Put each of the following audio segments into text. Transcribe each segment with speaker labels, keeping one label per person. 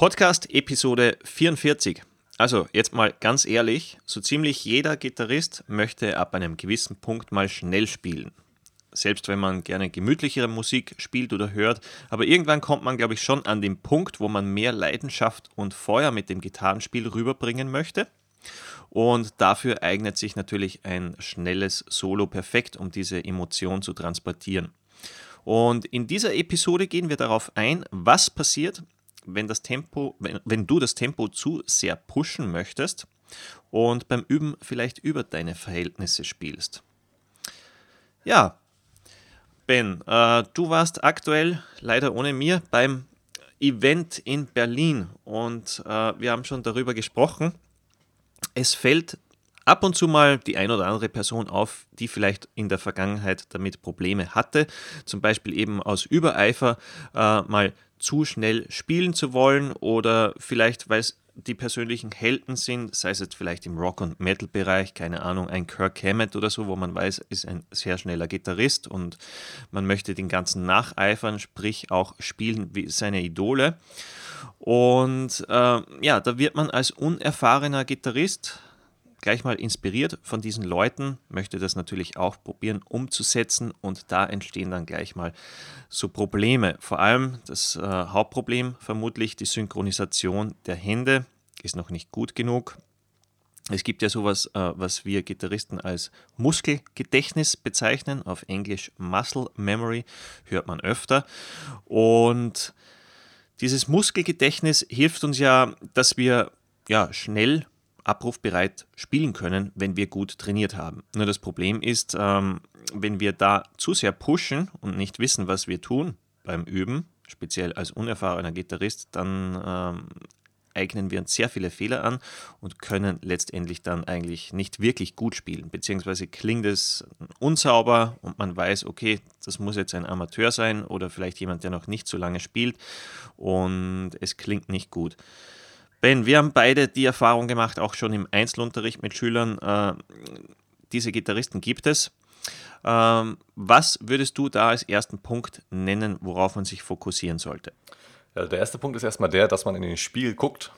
Speaker 1: Podcast Episode 44. Also jetzt mal ganz ehrlich, so ziemlich jeder Gitarrist möchte ab einem gewissen Punkt mal schnell spielen. Selbst wenn man gerne gemütlichere Musik spielt oder hört, aber irgendwann kommt man, glaube ich, schon an den Punkt, wo man mehr Leidenschaft und Feuer mit dem Gitarrenspiel rüberbringen möchte. Und dafür eignet sich natürlich ein schnelles Solo perfekt, um diese Emotion zu transportieren. Und in dieser Episode gehen wir darauf ein, was passiert, wenn, das Tempo, wenn, wenn du das Tempo zu sehr pushen möchtest und beim Üben vielleicht über deine Verhältnisse spielst. Ja, Ben, äh, du warst aktuell leider ohne mir beim Event in Berlin und äh, wir haben schon darüber gesprochen. Es fällt ab und zu mal die ein oder andere Person auf, die vielleicht in der Vergangenheit damit Probleme hatte, zum Beispiel eben aus Übereifer äh, mal zu schnell spielen zu wollen oder vielleicht, weil es die persönlichen Helden sind, sei es jetzt vielleicht im Rock- und Metal-Bereich, keine Ahnung, ein Kirk Hammett oder so, wo man weiß, ist ein sehr schneller Gitarrist und man möchte den ganzen nacheifern, sprich auch spielen wie seine Idole. Und äh, ja, da wird man als unerfahrener Gitarrist gleich mal inspiriert von diesen Leuten, möchte das natürlich auch probieren umzusetzen und da entstehen dann gleich mal so Probleme. Vor allem das äh, Hauptproblem vermutlich die Synchronisation der Hände ist noch nicht gut genug. Es gibt ja sowas, äh, was wir Gitarristen als Muskelgedächtnis bezeichnen, auf Englisch Muscle Memory, hört man öfter. Und dieses Muskelgedächtnis hilft uns ja, dass wir ja, schnell abrufbereit spielen können, wenn wir gut trainiert haben. Nur das Problem ist, ähm, wenn wir da zu sehr pushen und nicht wissen, was wir tun beim Üben, speziell als unerfahrener Gitarrist, dann ähm, eignen wir uns sehr viele Fehler an und können letztendlich dann eigentlich nicht wirklich gut spielen, beziehungsweise klingt es unsauber und man weiß, okay, das muss jetzt ein Amateur sein oder vielleicht jemand, der noch nicht so lange spielt und es klingt nicht gut. Ben, wir haben beide die Erfahrung gemacht, auch schon im Einzelunterricht mit Schülern, äh, diese Gitarristen gibt es. Ähm, was würdest du da als ersten Punkt nennen, worauf man sich fokussieren sollte?
Speaker 2: Ja, der erste Punkt ist erstmal der, dass man in den Spiegel guckt.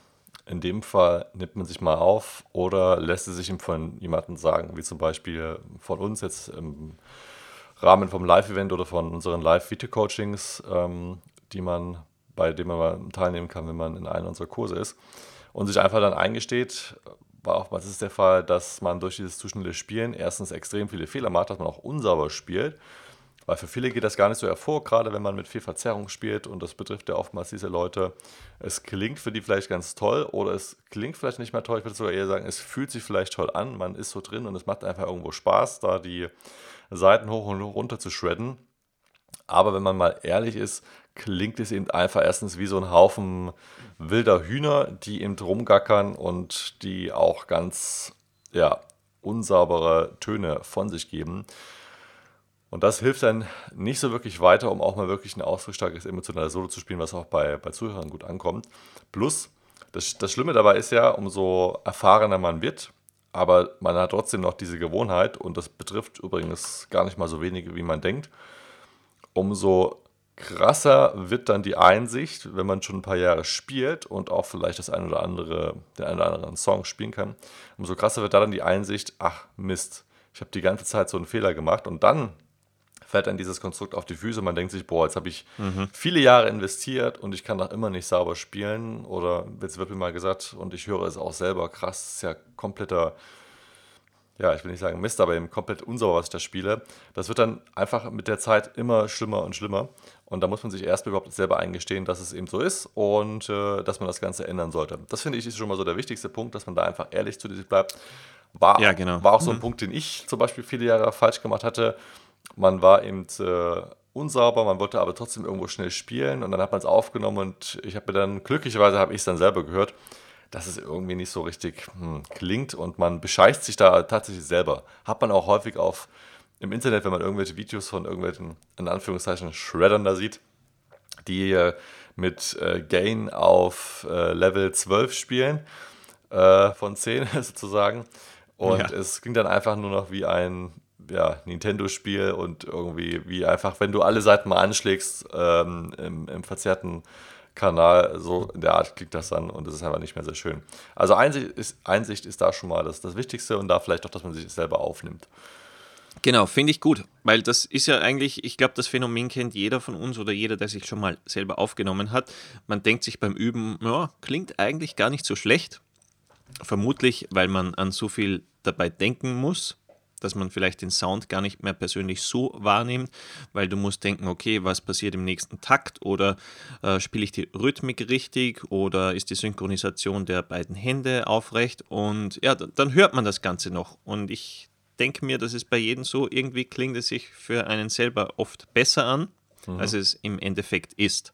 Speaker 2: In dem Fall nimmt man sich mal auf oder lässt es sich von jemandem sagen, wie zum Beispiel von uns jetzt im Rahmen vom Live-Event oder von unseren Live-Video-Coachings, ähm, die man bei dem man mal teilnehmen kann, wenn man in einem unserer Kurse ist. Und sich einfach dann eingesteht, war oftmals ist der Fall, dass man durch dieses zu schnelle Spielen erstens extrem viele Fehler macht, dass man auch unsauber spielt. Weil für viele geht das gar nicht so hervor, gerade wenn man mit viel Verzerrung spielt und das betrifft ja oftmals diese Leute. Es klingt für die vielleicht ganz toll oder es klingt vielleicht nicht mehr toll. Ich würde sogar eher sagen, es fühlt sich vielleicht toll an, man ist so drin und es macht einfach irgendwo Spaß, da die Seiten hoch und runter zu shredden. Aber wenn man mal ehrlich ist, klingt es eben einfach erstens wie so ein Haufen wilder Hühner, die eben rumgackern und die auch ganz ja, unsaubere Töne von sich geben. Und das hilft dann nicht so wirklich weiter, um auch mal wirklich ein ausdrucksstarkes emotionales Solo zu spielen, was auch bei, bei Zuhörern gut ankommt. Plus, das, das Schlimme dabei ist ja, umso erfahrener man wird, aber man hat trotzdem noch diese Gewohnheit, und das betrifft übrigens gar nicht mal so wenige, wie man denkt, umso krasser wird dann die Einsicht, wenn man schon ein paar Jahre spielt und auch vielleicht das ein oder andere, den einen oder anderen Song spielen kann. Umso krasser wird da dann die Einsicht, ach Mist, ich habe die ganze Zeit so einen Fehler gemacht und dann fällt dann dieses Konstrukt auf die Füße. Man denkt sich, boah, jetzt habe ich mhm. viele Jahre investiert und ich kann noch immer nicht sauber spielen. Oder jetzt wird mir mal gesagt, und ich höre es auch selber, krass, das ist ja kompletter ja, ich will nicht sagen Mist, aber eben komplett unsauber, was ich da spiele. Das wird dann einfach mit der Zeit immer schlimmer und schlimmer. Und da muss man sich erst überhaupt selber eingestehen, dass es eben so ist und äh, dass man das Ganze ändern sollte. Das finde ich ist schon mal so der wichtigste Punkt, dass man da einfach ehrlich zu sich bleibt. War, ja, genau. war auch so ein mhm. Punkt, den ich zum Beispiel viele Jahre falsch gemacht hatte. Man war eben äh, unsauber, man wollte aber trotzdem irgendwo schnell spielen und dann hat man es aufgenommen und ich habe mir dann, glücklicherweise habe ich es dann selber gehört, dass es irgendwie nicht so richtig hm, klingt und man bescheißt sich da tatsächlich selber. Hat man auch häufig auf im Internet, wenn man irgendwelche Videos von irgendwelchen, in Anführungszeichen, Shreddern da sieht, die äh, mit äh, Gain auf äh, Level 12 spielen, äh, von 10 sozusagen. Und ja. es ging dann einfach nur noch wie ein ja, Nintendo-Spiel und irgendwie wie einfach, wenn du alle Seiten mal anschlägst, ähm, im, im verzerrten Kanal. So in der Art klingt das dann und es ist einfach nicht mehr sehr schön. Also Einsicht ist, Einsicht ist da schon mal das, das Wichtigste und da vielleicht auch, dass man sich selber aufnimmt.
Speaker 1: Genau, finde ich gut, weil das ist ja eigentlich, ich glaube, das Phänomen kennt jeder von uns oder jeder, der sich schon mal selber aufgenommen hat. Man denkt sich beim Üben, ja, klingt eigentlich gar nicht so schlecht. Vermutlich, weil man an so viel dabei denken muss, dass man vielleicht den Sound gar nicht mehr persönlich so wahrnimmt, weil du musst denken, okay, was passiert im nächsten Takt oder äh, spiele ich die Rhythmik richtig oder ist die Synchronisation der beiden Hände aufrecht und ja, dann hört man das Ganze noch und ich denke mir, dass es bei jedem so irgendwie klingt es sich für einen selber oft besser an, mhm. als es im Endeffekt ist.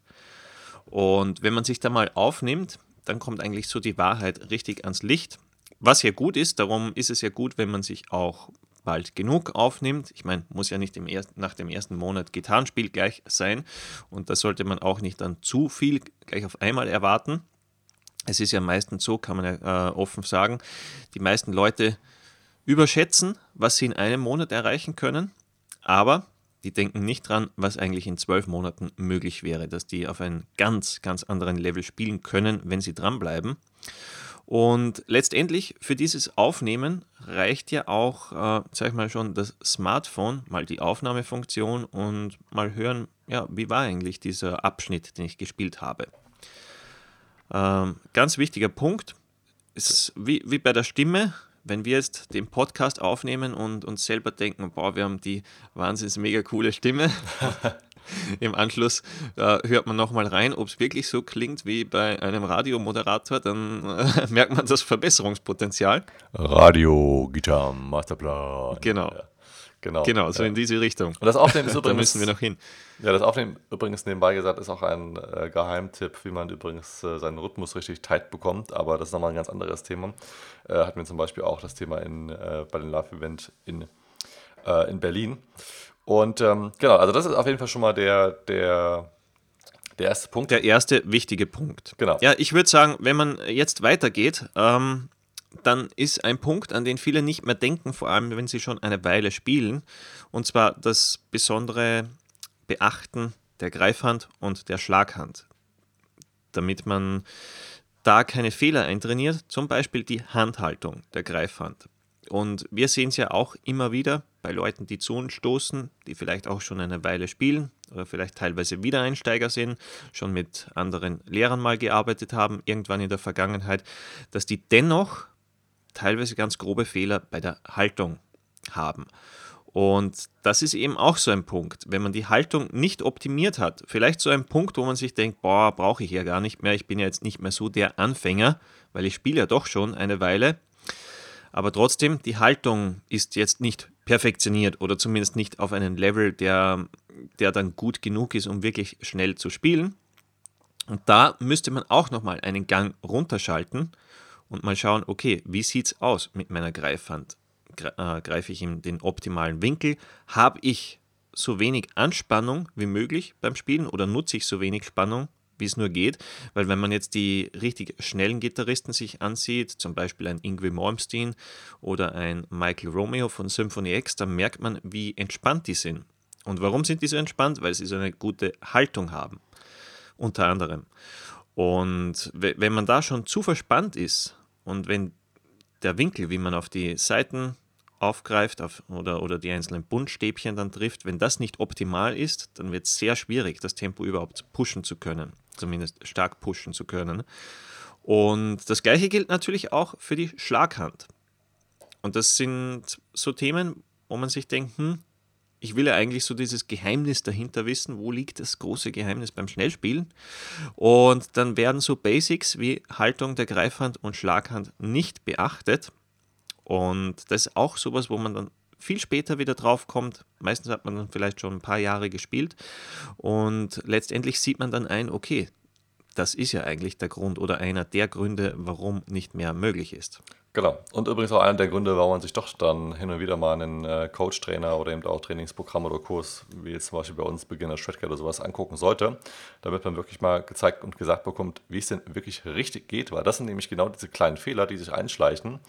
Speaker 1: Und wenn man sich da mal aufnimmt, dann kommt eigentlich so die Wahrheit richtig ans Licht. Was ja gut ist, darum ist es ja gut, wenn man sich auch bald genug aufnimmt. Ich meine, muss ja nicht im ersten, nach dem ersten Monat Gitarrenspiel gleich sein und da sollte man auch nicht dann zu viel gleich auf einmal erwarten. Es ist ja meistens so, kann man ja äh, offen sagen, die meisten Leute überschätzen, was sie in einem Monat erreichen können, aber die denken nicht dran, was eigentlich in zwölf Monaten möglich wäre, dass die auf einem ganz, ganz anderen Level spielen können, wenn sie dranbleiben. Und letztendlich für dieses Aufnehmen reicht ja auch, äh, sag ich mal schon, das Smartphone, mal die Aufnahmefunktion und mal hören, ja, wie war eigentlich dieser Abschnitt, den ich gespielt habe. Ähm, ganz wichtiger Punkt ist wie, wie bei der Stimme, wenn wir jetzt den Podcast aufnehmen und uns selber denken, boah, wir haben die wahnsinnig mega coole Stimme, Im Anschluss äh, hört man nochmal rein, ob es wirklich so klingt wie bei einem Radiomoderator, dann äh, merkt man das Verbesserungspotenzial.
Speaker 2: Radio, Gitarre, Masterplan.
Speaker 1: Genau. Ja. Genau, genau, so ja. in diese Richtung.
Speaker 2: Und das Aufnehmen ist übrigens.
Speaker 1: da müssen wir noch hin.
Speaker 2: Ja, das Aufnehmen übrigens nebenbei gesagt ist auch ein äh, Geheimtipp, wie man übrigens äh, seinen Rhythmus richtig tight bekommt. Aber das ist nochmal ein ganz anderes Thema. Äh, hatten wir zum Beispiel auch das Thema in, äh, bei dem Live-Event in, äh, in Berlin. Und ähm, genau, also das ist auf jeden Fall schon mal der, der, der erste Punkt.
Speaker 1: Der erste wichtige Punkt.
Speaker 2: Genau.
Speaker 1: Ja, ich würde sagen, wenn man jetzt weitergeht, ähm, dann ist ein Punkt, an den viele nicht mehr denken, vor allem wenn sie schon eine Weile spielen, und zwar das besondere Beachten der Greifhand und der Schlaghand. Damit man da keine Fehler eintrainiert, zum Beispiel die Handhaltung der Greifhand. Und wir sehen es ja auch immer wieder bei Leuten, die zu uns stoßen, die vielleicht auch schon eine Weile spielen oder vielleicht teilweise Wiedereinsteiger sind, schon mit anderen Lehrern mal gearbeitet haben, irgendwann in der Vergangenheit, dass die dennoch teilweise ganz grobe Fehler bei der Haltung haben. Und das ist eben auch so ein Punkt. Wenn man die Haltung nicht optimiert hat, vielleicht so ein Punkt, wo man sich denkt, boah, brauche ich ja gar nicht mehr, ich bin ja jetzt nicht mehr so der Anfänger, weil ich spiele ja doch schon eine Weile aber trotzdem, die Haltung ist jetzt nicht perfektioniert oder zumindest nicht auf einem Level, der, der dann gut genug ist, um wirklich schnell zu spielen. Und da müsste man auch nochmal einen Gang runterschalten und mal schauen, okay, wie sieht es aus mit meiner Greifhand? Äh, greife ich in den optimalen Winkel? Habe ich so wenig Anspannung wie möglich beim Spielen oder nutze ich so wenig Spannung wie es nur geht, weil wenn man jetzt die richtig schnellen Gitarristen sich ansieht, zum Beispiel ein Ingrid Malmsteen oder ein Michael Romeo von Symphony X, dann merkt man, wie entspannt die sind. Und warum sind die so entspannt? Weil sie so eine gute Haltung haben, unter anderem. Und wenn man da schon zu verspannt ist und wenn der Winkel, wie man auf die Seiten aufgreift auf, oder, oder die einzelnen Buntstäbchen dann trifft, wenn das nicht optimal ist, dann wird es sehr schwierig, das Tempo überhaupt pushen zu können zumindest stark pushen zu können. Und das gleiche gilt natürlich auch für die Schlaghand. Und das sind so Themen, wo man sich denkt, hm, ich will ja eigentlich so dieses Geheimnis dahinter wissen, wo liegt das große Geheimnis beim Schnellspielen. Und dann werden so Basics wie Haltung der Greifhand und Schlaghand nicht beachtet. Und das ist auch sowas, wo man dann viel später wieder drauf kommt. Meistens hat man dann vielleicht schon ein paar Jahre gespielt und letztendlich sieht man dann ein, okay, das ist ja eigentlich der Grund oder einer der Gründe, warum nicht mehr möglich ist.
Speaker 2: Genau. Und übrigens auch einer der Gründe, warum man sich doch dann hin und wieder mal einen äh, Coach-Trainer oder eben auch Trainingsprogramm oder Kurs, wie jetzt zum Beispiel bei uns Beginner Shredcat oder sowas, angucken sollte, damit man wirklich mal gezeigt und gesagt bekommt, wie es denn wirklich richtig geht, weil das sind nämlich genau diese kleinen Fehler, die sich einschleichen,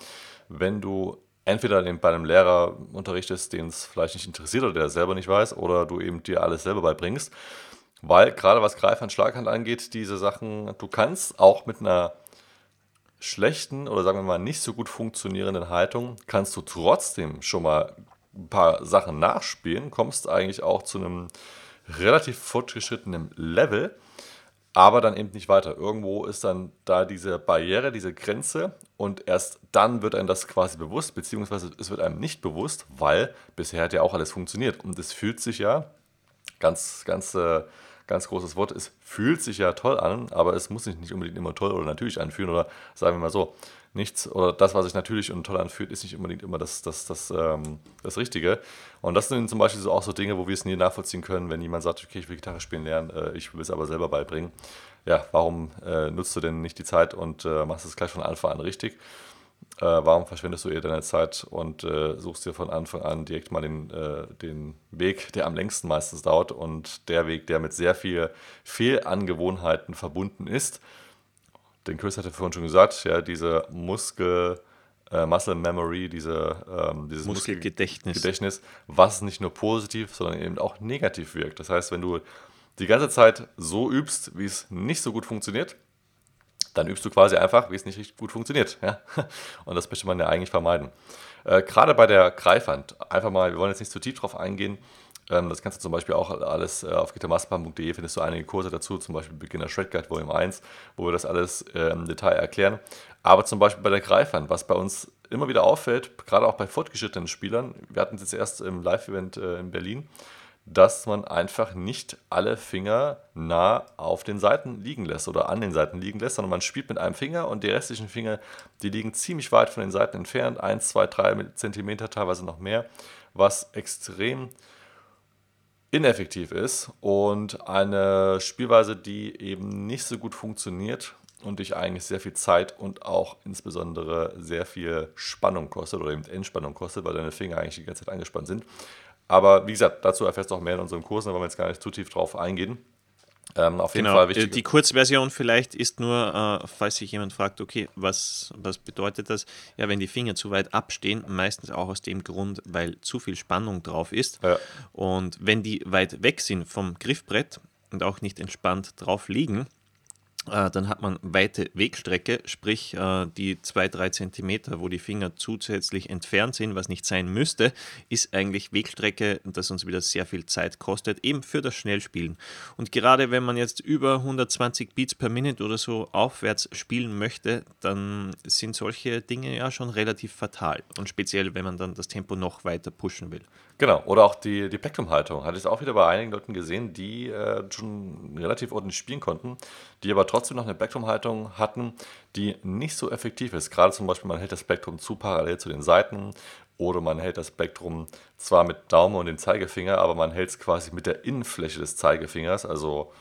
Speaker 2: wenn du entweder bei einem Lehrer unterrichtest, den es vielleicht nicht interessiert oder der selber nicht weiß, oder du eben dir alles selber beibringst. Weil gerade was Greifhand, Schlaghand angeht, diese Sachen, du kannst auch mit einer schlechten oder sagen wir mal nicht so gut funktionierenden Haltung, kannst du trotzdem schon mal ein paar Sachen nachspielen, kommst eigentlich auch zu einem relativ fortgeschrittenen Level, aber dann eben nicht weiter. Irgendwo ist dann da diese Barriere, diese Grenze und erst dann wird einem das quasi bewusst, beziehungsweise es wird einem nicht bewusst, weil bisher hat ja auch alles funktioniert und es fühlt sich ja ganz, ganz äh, ganz großes Wort. Es fühlt sich ja toll an, aber es muss sich nicht unbedingt immer toll oder natürlich anfühlen. Oder sagen wir mal so, nichts oder das, was sich natürlich und toll anfühlt, ist nicht unbedingt immer das, das, das, ähm, das Richtige. Und das sind zum Beispiel so auch so Dinge, wo wir es nie nachvollziehen können, wenn jemand sagt, okay, ich will Gitarre spielen lernen, äh, ich will es aber selber beibringen. Ja, warum äh, nutzt du denn nicht die Zeit und äh, machst es gleich von Anfang an richtig? Äh, warum verschwendest du eher deine Zeit und äh, suchst dir von Anfang an direkt mal den, äh, den Weg, der am längsten meistens dauert und der Weg, der mit sehr viel Fehlangewohnheiten verbunden ist. Den Chris hatte vorhin schon gesagt, ja, diese Muskel, äh, Muscle Memory, diese, ähm, dieses
Speaker 1: Muskelgedächtnis.
Speaker 2: Gedächtnis, was nicht nur positiv, sondern eben auch negativ wirkt. Das heißt, wenn du die ganze Zeit so übst, wie es nicht so gut funktioniert, dann übst du quasi einfach, wie es nicht richtig gut funktioniert. Ja? Und das möchte man ja eigentlich vermeiden. Äh, Gerade bei der Greifhand, einfach mal, wir wollen jetzt nicht zu tief drauf eingehen. Ähm, das kannst du zum Beispiel auch alles äh, auf gitarmasterplan.de findest du einige Kurse dazu, zum Beispiel Beginner Shred Guide Volume 1, wo wir das alles im Detail erklären. Aber zum Beispiel bei der Greifhand, was bei uns immer wieder auffällt, gerade auch bei fortgeschrittenen Spielern, wir hatten es jetzt erst im Live-Event äh, in Berlin, dass man einfach nicht alle Finger nah auf den Seiten liegen lässt oder an den Seiten liegen lässt, sondern man spielt mit einem Finger und die restlichen Finger, die liegen ziemlich weit von den Seiten entfernt, 1, 2, 3 Zentimeter, teilweise noch mehr, was extrem ineffektiv ist und eine Spielweise, die eben nicht so gut funktioniert und dich eigentlich sehr viel Zeit und auch insbesondere sehr viel Spannung kostet oder eben Entspannung kostet, weil deine Finger eigentlich die ganze Zeit angespannt sind. Aber wie gesagt, dazu erfährst du auch mehr in unserem Kurs, da wollen wir jetzt gar nicht zu tief drauf eingehen.
Speaker 1: Ähm, auf jeden genau. Fall wichtig. Die Kurzversion vielleicht ist nur, äh, falls sich jemand fragt, okay, was, was bedeutet das? Ja, wenn die Finger zu weit abstehen, meistens auch aus dem Grund, weil zu viel Spannung drauf ist. Ja. Und wenn die weit weg sind vom Griffbrett und auch nicht entspannt drauf liegen, äh, dann hat man weite Wegstrecke, sprich äh, die 2-3 Zentimeter, wo die Finger zusätzlich entfernt sind, was nicht sein müsste, ist eigentlich Wegstrecke, das uns wieder sehr viel Zeit kostet, eben für das Schnellspielen. Und gerade wenn man jetzt über 120 Beats per Minute oder so aufwärts spielen möchte, dann sind solche Dinge ja schon relativ fatal. Und speziell, wenn man dann das Tempo noch weiter pushen will.
Speaker 2: Genau, oder auch die, die Plektrum-Haltung. Hatte ich auch wieder bei einigen Leuten gesehen, die äh, schon relativ ordentlich spielen konnten, die aber trotzdem noch eine Plektrum-Haltung hatten, die nicht so effektiv ist. Gerade zum Beispiel, man hält das Plektrum zu parallel zu den Seiten oder man hält das Plektrum zwar mit Daumen und dem Zeigefinger, aber man hält es quasi mit der Innenfläche des Zeigefingers, also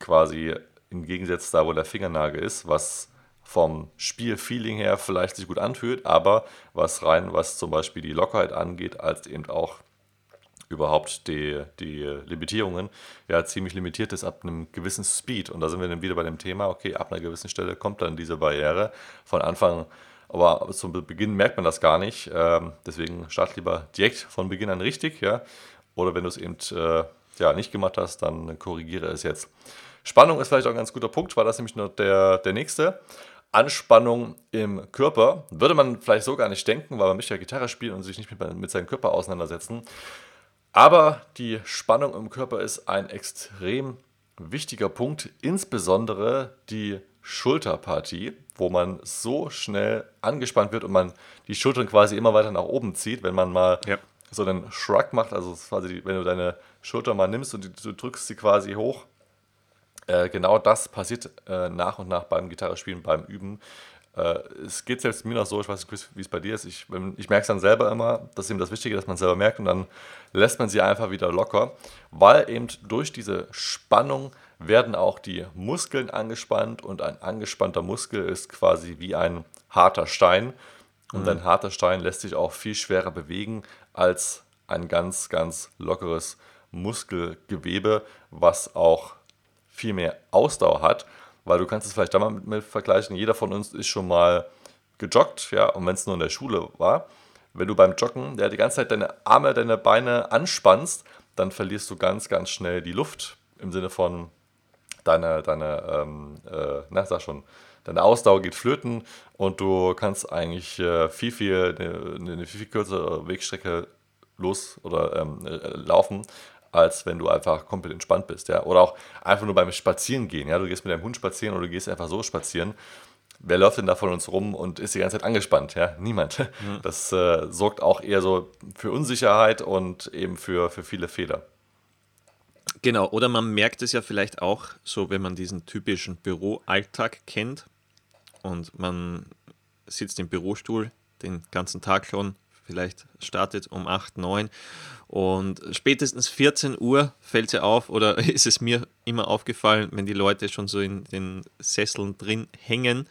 Speaker 2: quasi im Gegensatz da, wo der Fingernagel ist, was vom Spielfeeling her vielleicht sich gut anfühlt, aber was rein, was zum Beispiel die Lockerheit angeht, als eben auch überhaupt die, die Limitierungen ja ziemlich limitiert ist ab einem gewissen Speed. Und da sind wir dann wieder bei dem Thema, okay, ab einer gewissen Stelle kommt dann diese Barriere. Von Anfang, aber zum Beginn merkt man das gar nicht. Ähm, deswegen start lieber direkt von Beginn an richtig, ja. Oder wenn du es eben äh, ja, nicht gemacht hast, dann korrigiere es jetzt. Spannung ist vielleicht auch ein ganz guter Punkt, weil das nämlich nur der, der nächste. Anspannung im Körper. Würde man vielleicht so gar nicht denken, weil man möchte ja Gitarre spielen und sich nicht mit, mit seinem Körper auseinandersetzen. Aber die Spannung im Körper ist ein extrem wichtiger Punkt, insbesondere die Schulterpartie, wo man so schnell angespannt wird und man die Schultern quasi immer weiter nach oben zieht, wenn man mal ja. so einen Shrug macht, also quasi, wenn du deine Schulter mal nimmst und du drückst sie quasi hoch. Äh, genau das passiert äh, nach und nach beim Gitarrespielen, beim Üben. Äh, es geht selbst mir noch so, ich weiß nicht, wie es bei dir ist. Ich, ich merke es dann selber immer, das ist eben das Wichtige, dass man es selber merkt und dann lässt man sie einfach wieder locker, weil eben durch diese Spannung werden auch die Muskeln angespannt und ein angespannter Muskel ist quasi wie ein harter Stein und mhm. ein harter Stein lässt sich auch viel schwerer bewegen als ein ganz, ganz lockeres Muskelgewebe, was auch viel mehr Ausdauer hat weil du kannst es vielleicht damit mit vergleichen, jeder von uns ist schon mal gejoggt, ja, und wenn es nur in der Schule war, wenn du beim Joggen ja, die ganze Zeit deine Arme, deine Beine anspannst, dann verlierst du ganz, ganz schnell die Luft im Sinne von deine, deine ähm, äh, na, sag schon, deine Ausdauer geht flöten und du kannst eigentlich äh, viel, viel, eine, eine, viel, viel kürzere Wegstrecke los oder ähm, äh, laufen, als wenn du einfach komplett entspannt bist, ja. Oder auch einfach nur beim Spazierengehen, ja. Du gehst mit deinem Hund spazieren oder du gehst einfach so spazieren. Wer läuft denn da von uns rum und ist die ganze Zeit angespannt? Ja, niemand. Mhm. Das äh, sorgt auch eher so für Unsicherheit und eben für, für viele Fehler.
Speaker 1: Genau, oder man merkt es ja vielleicht auch so, wenn man diesen typischen Büroalltag kennt und man sitzt im Bürostuhl den ganzen Tag schon, vielleicht startet um 8, 9 und spätestens 14 Uhr fällt ja auf oder ist es mir immer aufgefallen, wenn die Leute schon so in den Sesseln drin hängen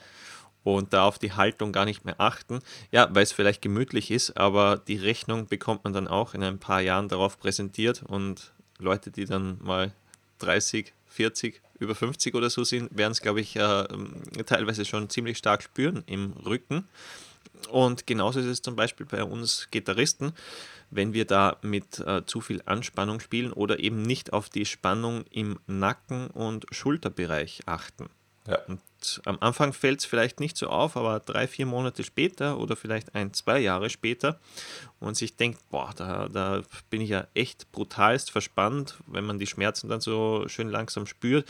Speaker 1: und da auf die Haltung gar nicht mehr achten. Ja, weil es vielleicht gemütlich ist, aber die Rechnung bekommt man dann auch in ein paar Jahren darauf präsentiert und Leute, die dann mal 30, 40, über 50 oder so sind, werden es, glaube ich, äh, teilweise schon ziemlich stark spüren im Rücken. Und genauso ist es zum Beispiel bei uns Gitarristen, wenn wir da mit äh, zu viel Anspannung spielen oder eben nicht auf die Spannung im Nacken- und Schulterbereich achten. Ja. Und am Anfang fällt es vielleicht nicht so auf, aber drei, vier Monate später oder vielleicht ein, zwei Jahre später und sich denkt, boah, da, da bin ich ja echt brutalst verspannt, wenn man die Schmerzen dann so schön langsam spürt.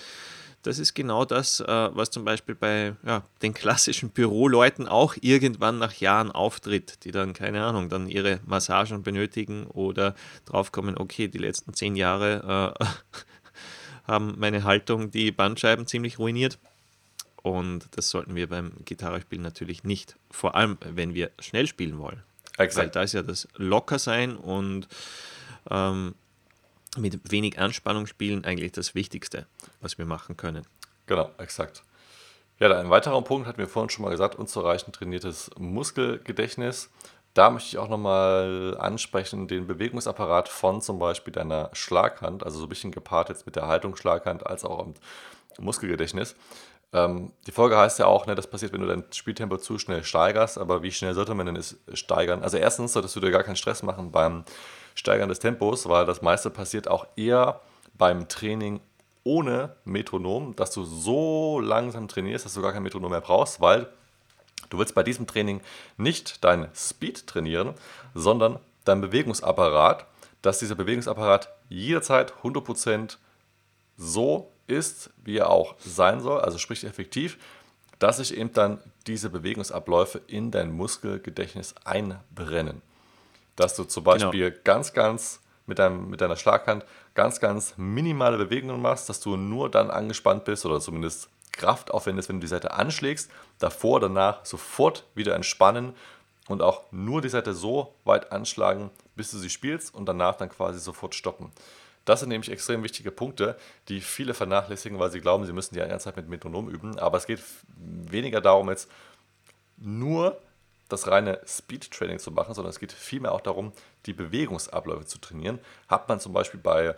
Speaker 1: Das ist genau das, äh, was zum Beispiel bei ja, den klassischen Büroleuten auch irgendwann nach Jahren auftritt, die dann, keine Ahnung, dann ihre Massagen benötigen oder draufkommen, okay, die letzten zehn Jahre äh, haben meine Haltung die Bandscheiben ziemlich ruiniert und das sollten wir beim Gitarrespielen natürlich nicht. Vor allem, wenn wir schnell spielen wollen. Exakt. Weil da ist ja das Lockersein und ähm, mit wenig Anspannung spielen eigentlich das Wichtigste, was wir machen können.
Speaker 2: Genau, exakt. Ja, ein weiterer Punkt hatten wir vorhin schon mal gesagt, unzureichend trainiertes Muskelgedächtnis. Da möchte ich auch nochmal ansprechen, den Bewegungsapparat von zum Beispiel deiner Schlaghand, also so ein bisschen gepaart jetzt mit der Haltungsschlaghand als auch im Muskelgedächtnis. Ähm, die Folge heißt ja auch, ne, das passiert, wenn du dein Spieltempo zu schnell steigerst, aber wie schnell sollte man denn es steigern? Also erstens solltest du dir gar keinen Stress machen beim Steigern des Tempos, weil das meiste passiert auch eher beim Training ohne Metronom, dass du so langsam trainierst, dass du gar kein Metronom mehr brauchst, weil du willst bei diesem Training nicht dein Speed trainieren, sondern dein Bewegungsapparat, dass dieser Bewegungsapparat jederzeit 100% so ist, wie er auch sein soll, also sprich effektiv, dass sich eben dann diese Bewegungsabläufe in dein Muskelgedächtnis einbrennen. Dass du zum genau. Beispiel genau. ganz, ganz mit, deinem, mit deiner Schlaghand ganz, ganz minimale Bewegungen machst, dass du nur dann angespannt bist oder zumindest Kraft aufwendest, wenn du die Seite anschlägst, davor, danach sofort wieder entspannen und auch nur die Seite so weit anschlagen, bis du sie spielst und danach dann quasi sofort stoppen. Das sind nämlich extrem wichtige Punkte, die viele vernachlässigen, weil sie glauben, sie müssen die ganze Zeit mit Metronom üben. Aber es geht weniger darum, jetzt nur das reine Speed-Training zu machen, sondern es geht vielmehr auch darum, die Bewegungsabläufe zu trainieren. Hat man zum Beispiel bei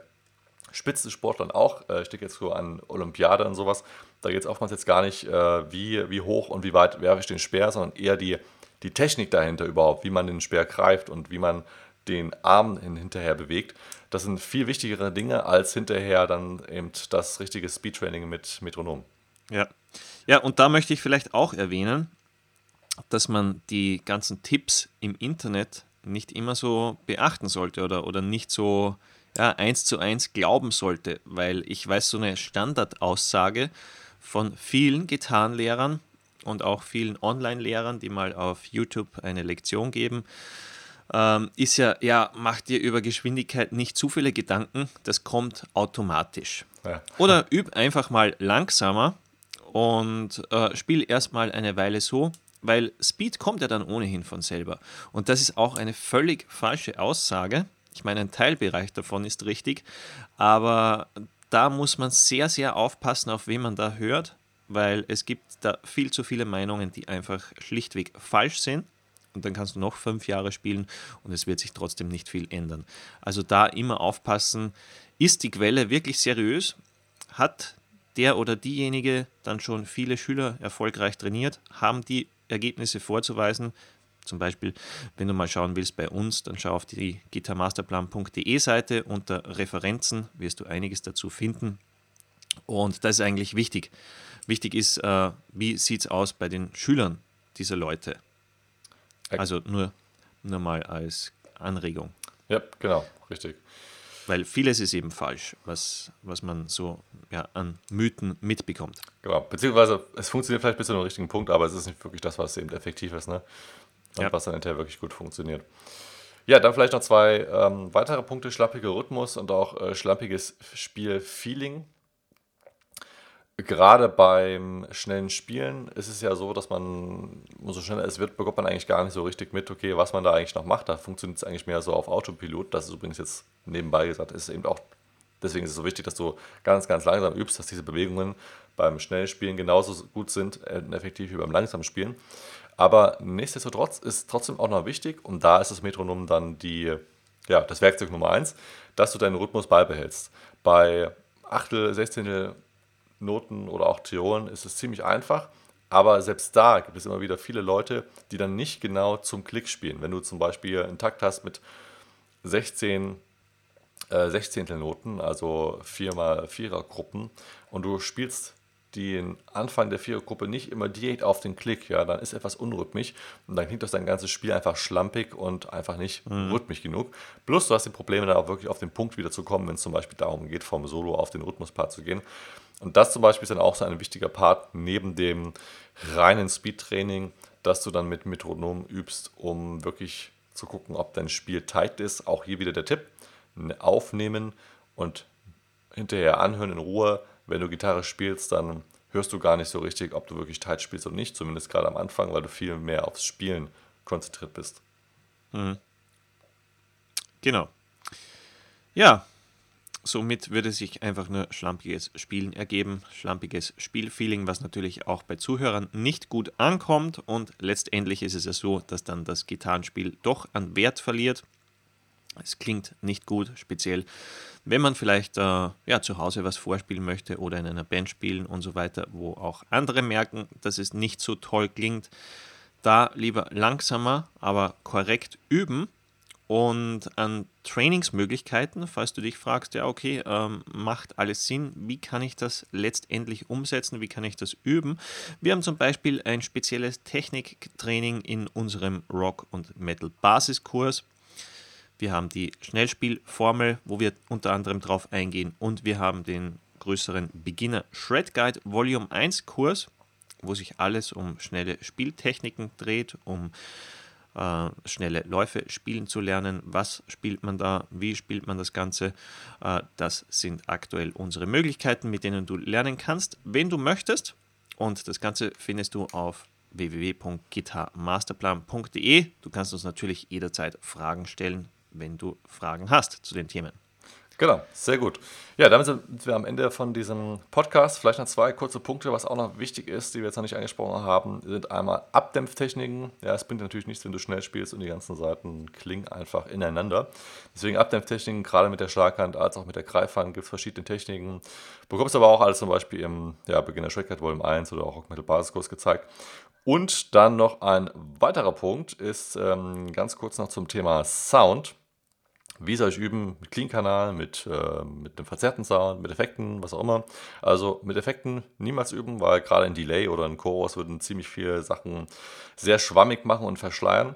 Speaker 2: Spitzensportlern auch, äh, ich denke jetzt so an Olympiade und sowas, da geht es oftmals jetzt gar nicht, äh, wie, wie hoch und wie weit werfe ich den Speer, sondern eher die, die Technik dahinter überhaupt, wie man den Speer greift und wie man den Arm hinterher bewegt. Das sind viel wichtigere Dinge als hinterher dann eben das richtige Speedtraining mit Metronom.
Speaker 1: Ja. Ja, und da möchte ich vielleicht auch erwähnen, dass man die ganzen Tipps im Internet nicht immer so beachten sollte oder, oder nicht so ja, eins zu eins glauben sollte, weil ich weiß, so eine Standardaussage von vielen Gitarrenlehrern und auch vielen Online-Lehrern, die mal auf YouTube eine Lektion geben, ähm, ist ja, ja, mach dir über Geschwindigkeit nicht zu viele Gedanken, das kommt automatisch. Ja. Oder üb einfach mal langsamer und äh, spiel erstmal eine Weile so, weil Speed kommt ja dann ohnehin von selber. Und das ist auch eine völlig falsche Aussage. Ich meine, ein Teilbereich davon ist richtig, aber da muss man sehr, sehr aufpassen, auf wen man da hört, weil es gibt da viel zu viele Meinungen, die einfach schlichtweg falsch sind und dann kannst du noch fünf Jahre spielen und es wird sich trotzdem nicht viel ändern. Also da immer aufpassen, ist die Quelle wirklich seriös? Hat der oder diejenige dann schon viele Schüler erfolgreich trainiert? Haben die Ergebnisse vorzuweisen? Zum Beispiel, wenn du mal schauen willst bei uns, dann schau auf die gitarmasterplan.de Seite. Unter Referenzen wirst du einiges dazu finden. Und das ist eigentlich wichtig. Wichtig ist, äh, wie sieht es aus bei den Schülern dieser Leute? Also nur, nur mal als Anregung.
Speaker 2: Ja, genau, richtig.
Speaker 1: Weil vieles ist eben falsch, was, was man so ja, an Mythen mitbekommt.
Speaker 2: Genau, beziehungsweise es funktioniert vielleicht bis zu einem richtigen Punkt, aber es ist nicht wirklich das, was eben effektiv ist, ne? Und ja. was dann hinterher wirklich gut funktioniert. Ja, dann vielleicht noch zwei ähm, weitere Punkte: schlappiger Rhythmus und auch äh, schlampiges Spielfeeling gerade beim schnellen Spielen ist es ja so, dass man, umso schneller es wird, bekommt man eigentlich gar nicht so richtig mit, okay, was man da eigentlich noch macht. Da funktioniert es eigentlich mehr so auf Autopilot. Das ist übrigens jetzt nebenbei gesagt, ist eben auch, deswegen ist es so wichtig, dass du ganz, ganz langsam übst, dass diese Bewegungen beim schnellen Spielen genauso gut sind äh, und effektiv wie beim langsamen Spielen. Aber nichtsdestotrotz ist trotzdem auch noch wichtig, und da ist das Metronom dann die, ja, das Werkzeug Nummer eins, dass du deinen Rhythmus beibehältst. Bei Achtel, Sechzehntel, Noten oder auch Triolen ist es ziemlich einfach. Aber selbst da gibt es immer wieder viele Leute, die dann nicht genau zum Klick spielen. Wenn du zum Beispiel einen Takt hast mit 16 äh, Sechzehntelnoten, also 4 mal 4er Gruppen, und du spielst den Anfang der Vierergruppe nicht immer direkt auf den Klick, ja, dann ist etwas unrhythmisch und dann klingt das dein ganzes Spiel einfach schlampig und einfach nicht mhm. rhythmisch genug. Plus du hast die Probleme dann auch wirklich auf den Punkt wieder zu kommen, wenn es zum Beispiel darum geht, vom Solo auf den Rhythmuspart zu gehen. Und das zum Beispiel ist dann auch so ein wichtiger Part neben dem reinen Speedtraining, dass du dann mit Metronom übst, um wirklich zu gucken, ob dein Spiel tight ist. Auch hier wieder der Tipp: Aufnehmen und hinterher anhören in Ruhe. Wenn du Gitarre spielst, dann hörst du gar nicht so richtig, ob du wirklich tight spielst oder nicht. Zumindest gerade am Anfang, weil du viel mehr aufs Spielen konzentriert bist. Mhm.
Speaker 1: Genau. Ja, Somit würde sich einfach nur schlampiges Spielen ergeben, schlampiges Spielfeeling, was natürlich auch bei Zuhörern nicht gut ankommt und letztendlich ist es ja so, dass dann das Gitarrenspiel doch an Wert verliert. Es klingt nicht gut, speziell wenn man vielleicht äh, ja, zu Hause was vorspielen möchte oder in einer Band spielen und so weiter, wo auch andere merken, dass es nicht so toll klingt. Da lieber langsamer, aber korrekt üben und an Trainingsmöglichkeiten, falls du dich fragst, ja, okay, ähm, macht alles Sinn, wie kann ich das letztendlich umsetzen, wie kann ich das üben? Wir haben zum Beispiel ein spezielles Techniktraining in unserem Rock- und Metal-Basiskurs. Wir haben die Schnellspielformel, wo wir unter anderem drauf eingehen und wir haben den größeren Beginner Shred Guide Volume 1 Kurs, wo sich alles um schnelle Spieltechniken dreht, um äh, schnelle Läufe spielen zu lernen. Was spielt man da? Wie spielt man das Ganze? Äh, das sind aktuell unsere Möglichkeiten, mit denen du lernen kannst, wenn du möchtest. Und das Ganze findest du auf www.gitarmasterplan.de. Du kannst uns natürlich jederzeit Fragen stellen, wenn du Fragen hast zu den Themen.
Speaker 2: Genau, sehr gut. Ja, damit sind wir am Ende von diesem Podcast. Vielleicht noch zwei kurze Punkte, was auch noch wichtig ist, die wir jetzt noch nicht angesprochen haben, sind einmal Abdämpftechniken. Ja, es bringt natürlich nichts, wenn du schnell spielst und die ganzen Seiten klingen einfach ineinander. Deswegen Abdämpftechniken, gerade mit der Schlaghand als auch mit der Greifhand gibt es verschiedene Techniken. Bekommst aber auch alles zum Beispiel im ja, Beginner Shredcard Volume 1 oder auch Rock Metal Basiskurs gezeigt. Und dann noch ein weiterer Punkt ist ähm, ganz kurz noch zum Thema Sound. Wie soll ich üben? Mit Clean-Kanal, mit, äh, mit einem verzerrten Sound, mit Effekten, was auch immer. Also mit Effekten niemals üben, weil gerade ein Delay oder ein Chorus würden ziemlich viele Sachen sehr schwammig machen und verschleiern.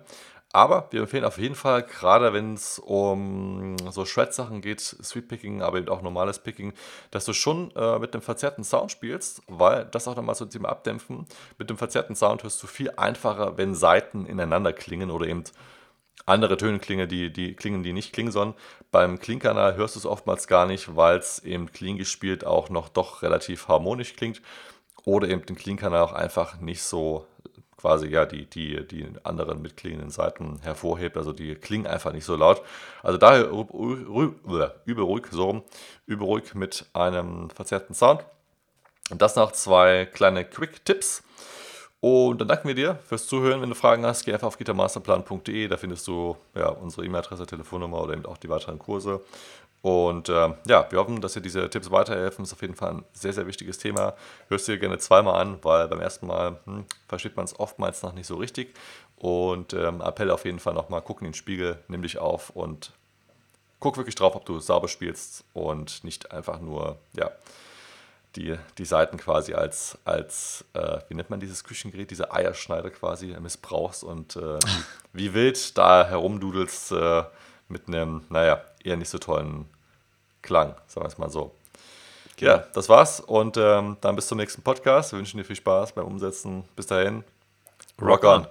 Speaker 2: Aber wir empfehlen auf jeden Fall, gerade wenn es um so Shred-Sachen geht, Sweep-Picking, aber eben auch normales Picking, dass du schon äh, mit einem verzerrten Sound spielst, weil das auch nochmal so ein Thema abdämpfen. Mit dem verzerrten Sound hörst du viel einfacher, wenn Seiten ineinander klingen oder eben andere Töne klingen, die, die klingen, die nicht klingen sollen. Beim Klingkanal hörst du es oftmals gar nicht, weil es eben clean gespielt auch noch doch relativ harmonisch klingt. Oder eben den Clean-Kanal auch einfach nicht so quasi ja die, die, die anderen mitklingenden Seiten hervorhebt. Also die klingen einfach nicht so laut. Also daher übe ruhig, so übe ruhig mit einem verzerrten Sound. Und das noch zwei kleine Quick-Tipps. Und dann danken wir dir fürs Zuhören. Wenn du Fragen hast, geh einfach auf gitarmasterplan.de. Da findest du ja, unsere E-Mail-Adresse, Telefonnummer oder eben auch die weiteren Kurse. Und äh, ja, wir hoffen, dass dir diese Tipps weiterhelfen. Ist auf jeden Fall ein sehr, sehr wichtiges Thema. Hörst du dir gerne zweimal an, weil beim ersten Mal hm, versteht man es oftmals noch nicht so richtig. Und ähm, Appell auf jeden Fall nochmal, guck in den Spiegel, nimm dich auf und guck wirklich drauf, ob du sauber spielst und nicht einfach nur, ja, die, die Seiten quasi als, als äh, wie nennt man dieses Küchengerät, diese Eierschneider quasi missbrauchst und äh, wie, wild da herumdudelst äh, mit einem, naja, eher nicht so tollen Klang, sagen wir es mal so. Genau. Ja, das war's und ähm, dann bis zum nächsten Podcast. Wir wünschen dir viel Spaß beim Umsetzen. Bis dahin, rock on.